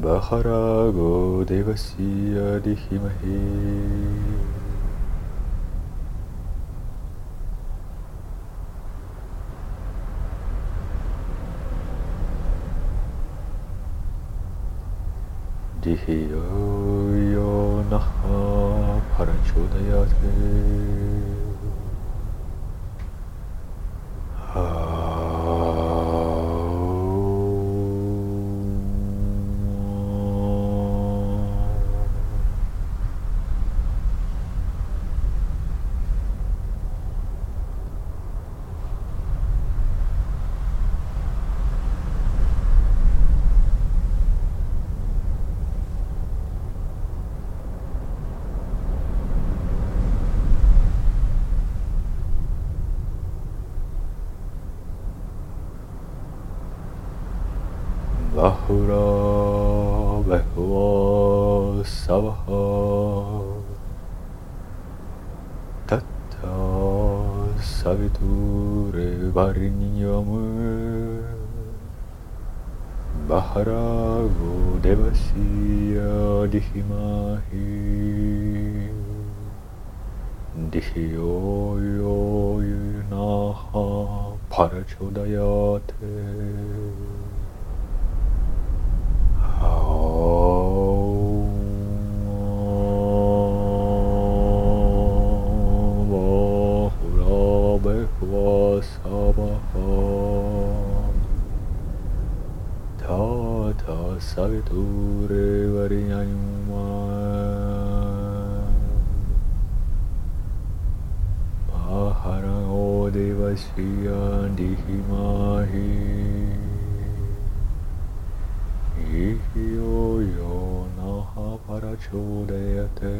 Varinyawe Baharago Devasya Dihimahi Dihiyo yo bahura bahua savaha tatta saviture varinyam baharago Devasya dihimahi. Dihiyo yo yunaha parachodayate. samaham tata saviture varinyayuma maharago devasya dihimahi Ihyo yo naha parachudayate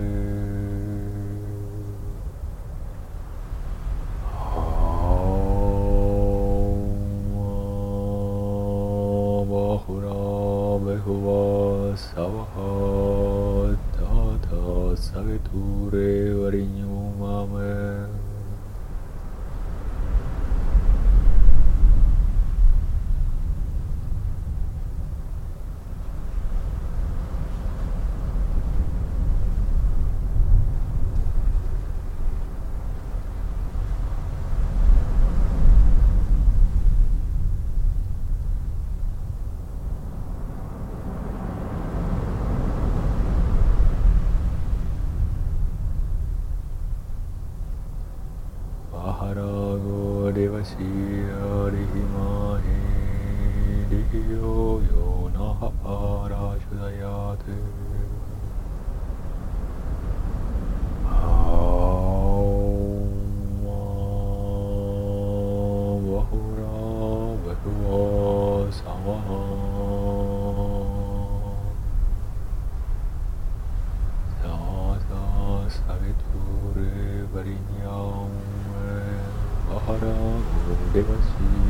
ദൂരെ വരിഞ്ഞു മാമേ Dihiyo yo naha parachudayate Bahura Behuva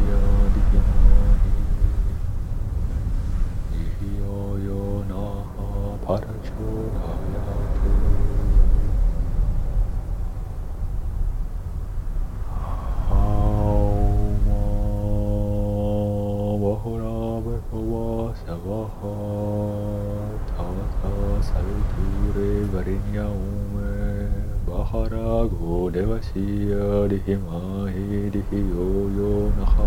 Saviture Varinyaume Baharago Devasya Dihimahi Dihiyo yo naha